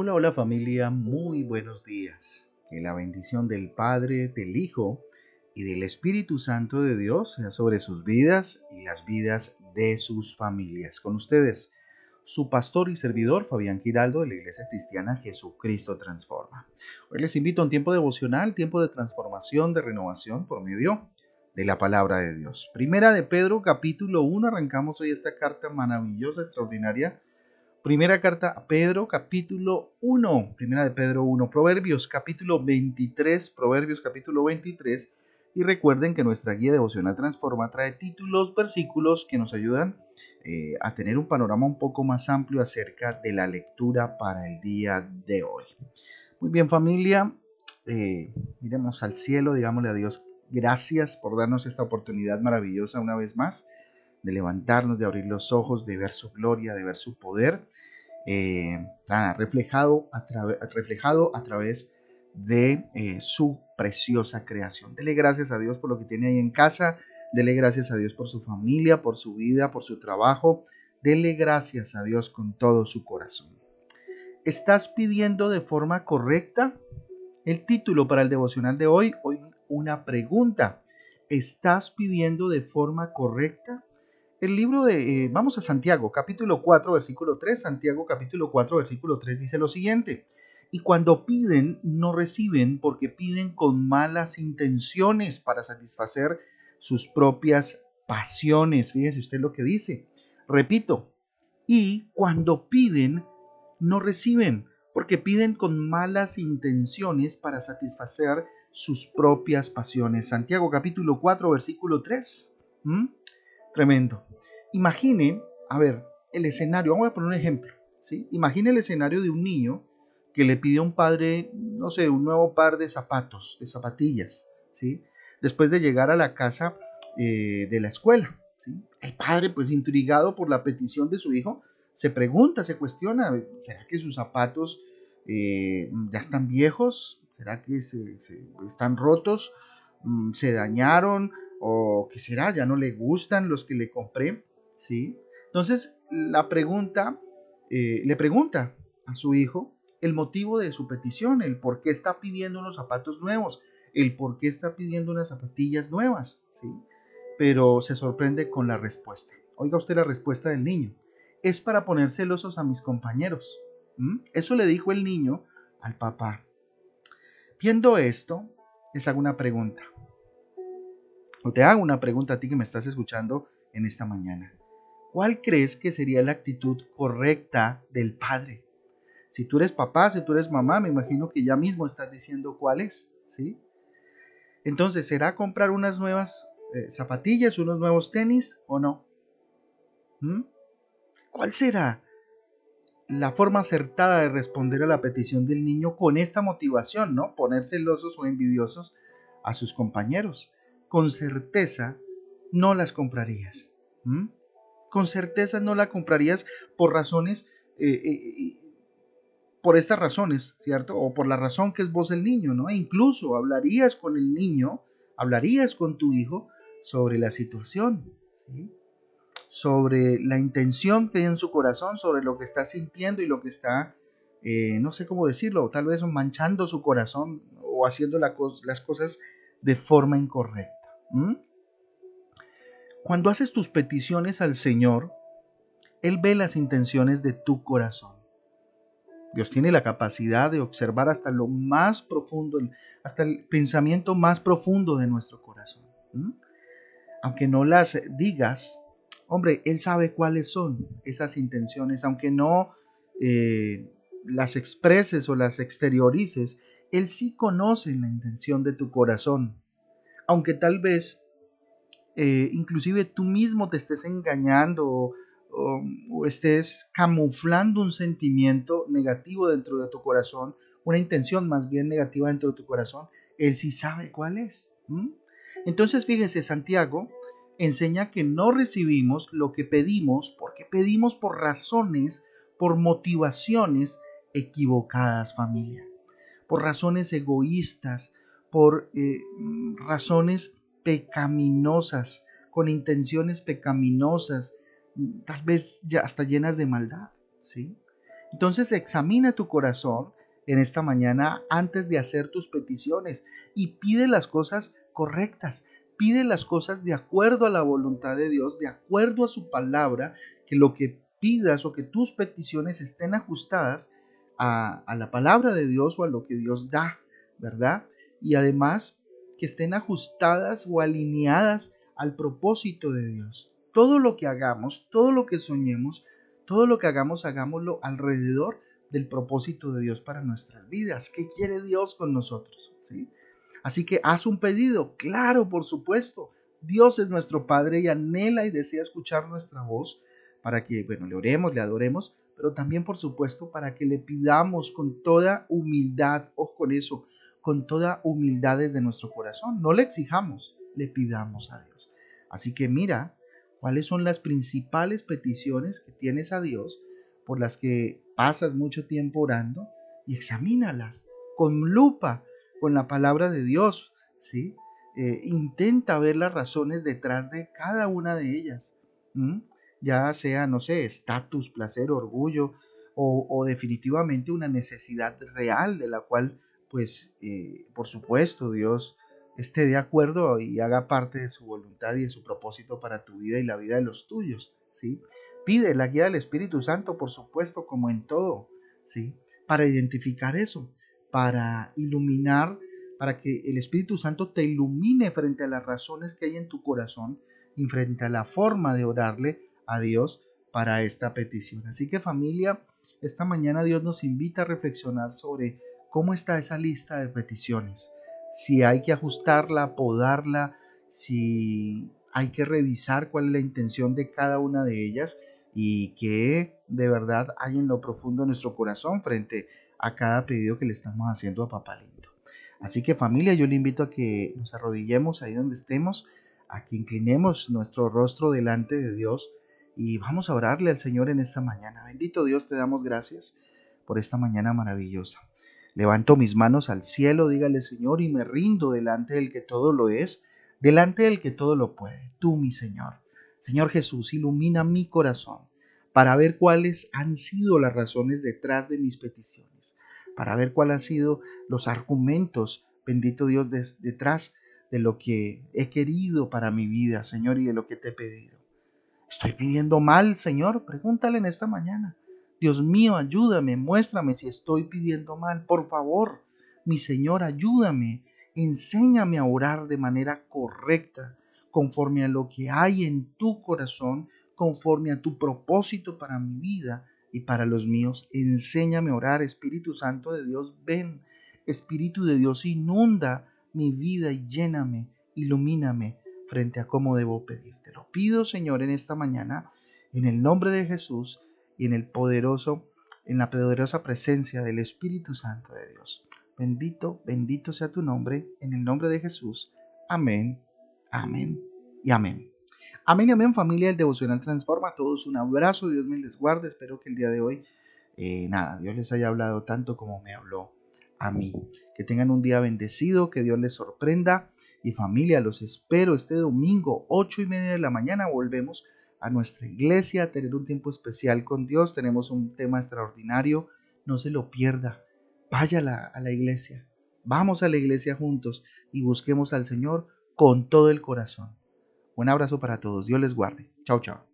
Hola, hola familia, muy buenos días. Que la bendición del Padre, del Hijo y del Espíritu Santo de Dios sea sobre sus vidas y las vidas de sus familias. Con ustedes, su pastor y servidor Fabián Giraldo de la Iglesia Cristiana Jesucristo Transforma. Hoy les invito a un tiempo devocional, tiempo de transformación, de renovación por medio de la palabra de Dios. Primera de Pedro, capítulo 1, arrancamos hoy esta carta maravillosa, extraordinaria Primera carta a Pedro, capítulo 1. Primera de Pedro 1. Proverbios, capítulo 23. Proverbios, capítulo 23. Y recuerden que nuestra guía devocional Transforma trae títulos, versículos que nos ayudan eh, a tener un panorama un poco más amplio acerca de la lectura para el día de hoy. Muy bien familia, eh, miremos al cielo, digámosle a Dios gracias por darnos esta oportunidad maravillosa una vez más de levantarnos, de abrir los ojos, de ver su gloria, de ver su poder, eh, reflejado, a reflejado a través de eh, su preciosa creación. Dele gracias a Dios por lo que tiene ahí en casa, dele gracias a Dios por su familia, por su vida, por su trabajo, dele gracias a Dios con todo su corazón. ¿Estás pidiendo de forma correcta? El título para el devocional de hoy, hoy una pregunta. ¿Estás pidiendo de forma correcta? El libro de, eh, vamos a Santiago, capítulo 4, versículo 3. Santiago, capítulo 4, versículo 3 dice lo siguiente. Y cuando piden, no reciben porque piden con malas intenciones para satisfacer sus propias pasiones. Fíjese usted lo que dice. Repito, y cuando piden, no reciben porque piden con malas intenciones para satisfacer sus propias pasiones. Santiago capítulo 4, versículo 3. Tremendo. Imagine, a ver, el escenario, vamos a poner un ejemplo, ¿sí? Imagine el escenario de un niño que le pide a un padre, no sé, un nuevo par de zapatos, de zapatillas, ¿sí? Después de llegar a la casa eh, de la escuela, ¿sí? El padre, pues intrigado por la petición de su hijo, se pregunta, se cuestiona, ¿será que sus zapatos eh, ya están viejos? ¿Será que se, están rotos? Mm, ¿Se dañaron? O qué será, ya no le gustan los que le compré, ¿sí? Entonces, la pregunta, eh, le pregunta a su hijo el motivo de su petición, el por qué está pidiendo unos zapatos nuevos, el por qué está pidiendo unas zapatillas nuevas, ¿sí? Pero se sorprende con la respuesta. Oiga usted la respuesta del niño. Es para poner celosos a mis compañeros. Eso le dijo el niño al papá. Viendo esto, les hago una pregunta. O te hago una pregunta a ti que me estás escuchando en esta mañana. ¿Cuál crees que sería la actitud correcta del padre? Si tú eres papá, si tú eres mamá, me imagino que ya mismo estás diciendo cuál es, ¿sí? Entonces, ¿será comprar unas nuevas eh, zapatillas, unos nuevos tenis o no? ¿Mm? ¿Cuál será la forma acertada de responder a la petición del niño con esta motivación, ¿no? Poner celosos o envidiosos a sus compañeros con certeza no las comprarías. Con certeza no la comprarías por razones, eh, eh, por estas razones, ¿cierto? O por la razón que es vos el niño, ¿no? E incluso hablarías con el niño, hablarías con tu hijo sobre la situación, sobre la intención que hay en su corazón, sobre lo que está sintiendo y lo que está, eh, no sé cómo decirlo, tal vez manchando su corazón o haciendo las cosas de forma incorrecta. ¿Mm? Cuando haces tus peticiones al Señor, Él ve las intenciones de tu corazón. Dios tiene la capacidad de observar hasta lo más profundo, hasta el pensamiento más profundo de nuestro corazón. ¿Mm? Aunque no las digas, hombre, Él sabe cuáles son esas intenciones, aunque no eh, las expreses o las exteriorices, Él sí conoce la intención de tu corazón aunque tal vez eh, inclusive tú mismo te estés engañando o, estés camuflando un sentimiento negativo dentro de tu corazón, una intención más bien negativa dentro de tu corazón, Él sí sabe cuál es. Entonces fíjese, Santiago enseña que no recibimos lo que pedimos porque pedimos por razones, por motivaciones equivocadas, familia, por razones egoístas, por eh, razones pecaminosas, con intenciones pecaminosas, tal vez ya hasta llenas de maldad, ¿sí? Entonces examina tu corazón en esta mañana antes de hacer tus peticiones y pide las cosas correctas, pide las cosas de acuerdo a la voluntad de Dios, de acuerdo a su palabra, que lo que pidas o que tus peticiones estén ajustadas a, a la palabra de Dios o a lo que Dios da, ¿verdad? Y además que estén ajustadas o alineadas al propósito de Dios. Todo lo que hagamos, todo lo que soñemos, todo lo que hagamos, hagámoslo alrededor del propósito de Dios para nuestras vidas. ¿Qué quiere Dios con nosotros? ¿Sí? Así que haz un pedido, claro, por supuesto. Dios es nuestro Padre y anhela y desea escuchar nuestra voz para que, bueno, le oremos, le adoremos, pero también, por supuesto, para que le pidamos con toda humildad, ojo con eso, con toda humildad desde nuestro corazón. No le exijamos, le pidamos a Dios. Así que mira cuáles son las principales peticiones que tienes a Dios por las que pasas mucho tiempo orando y examínalas con lupa, con la palabra de Dios, ¿sí? Eh, intenta ver las razones detrás de cada una de ellas, ya sea, no sé, estatus, placer, orgullo o, o, definitivamente una necesidad real de la cual, pues, eh, por supuesto, Dios esté de acuerdo y haga parte de su voluntad y de su propósito para tu vida y la vida de los tuyos, ¿sí? Pide la guía del Espíritu Santo, por supuesto, como en todo, ¿sí? Para identificar eso, para iluminar, para que el Espíritu Santo te ilumine frente a las razones que hay en tu corazón y frente a la forma de orarle a Dios para esta petición. Así que familia, esta mañana Dios nos invita a reflexionar sobre cómo está esa lista de peticiones si hay que ajustarla, podarla, si hay que revisar cuál es la intención de cada una de ellas y qué de verdad hay en lo profundo de nuestro corazón frente a cada pedido que le estamos haciendo a Papá Lindo. Así que familia, yo le invito a que nos arrodillemos ahí donde estemos, a que inclinemos nuestro rostro delante de Dios y vamos a orarle al Señor en esta mañana. Bendito Dios, te damos gracias por esta mañana maravillosa. Levanto mis manos al cielo, dígale Señor, y me rindo delante del que todo lo es, delante del que todo lo puede, tú mi Señor. Señor Jesús, ilumina mi corazón para ver cuáles han sido las razones detrás de mis peticiones, para ver cuáles han sido los argumentos, bendito Dios, detrás de lo que he querido para mi vida, Señor, y de lo que te he pedido. ¿Estoy pidiendo mal, Señor? Pregúntale en esta mañana. Dios mío, ayúdame, muéstrame si estoy pidiendo mal, por favor. Mi Señor, ayúdame, enséñame a orar de manera correcta, conforme a lo que hay en tu corazón, conforme a tu propósito para mi vida y para los míos. Enséñame a orar, Espíritu Santo de Dios, ven. Espíritu de Dios, inunda mi vida y lléname, ilumíname frente a cómo debo pedirte. Lo pido, Señor, en esta mañana, en el nombre de Jesús y en el poderoso, en la poderosa presencia del Espíritu Santo de Dios. Bendito, bendito sea tu nombre, en el nombre de Jesús. Amén, amén y amén. Amén y amén familia del Devocional Transforma. A todos un abrazo, Dios me les guarde. Espero que el día de hoy, eh, nada, Dios les haya hablado tanto como me habló a mí. Que tengan un día bendecido, que Dios les sorprenda. Y familia, los espero este domingo, ocho y media de la mañana. Volvemos a nuestra iglesia, a tener un tiempo especial con Dios. Tenemos un tema extraordinario, no se lo pierda. Vaya a la, iglesia, vamos a la iglesia juntos y busquemos al Señor con todo el corazón. Un abrazo para todos, Dios les guarde. Chao, chao.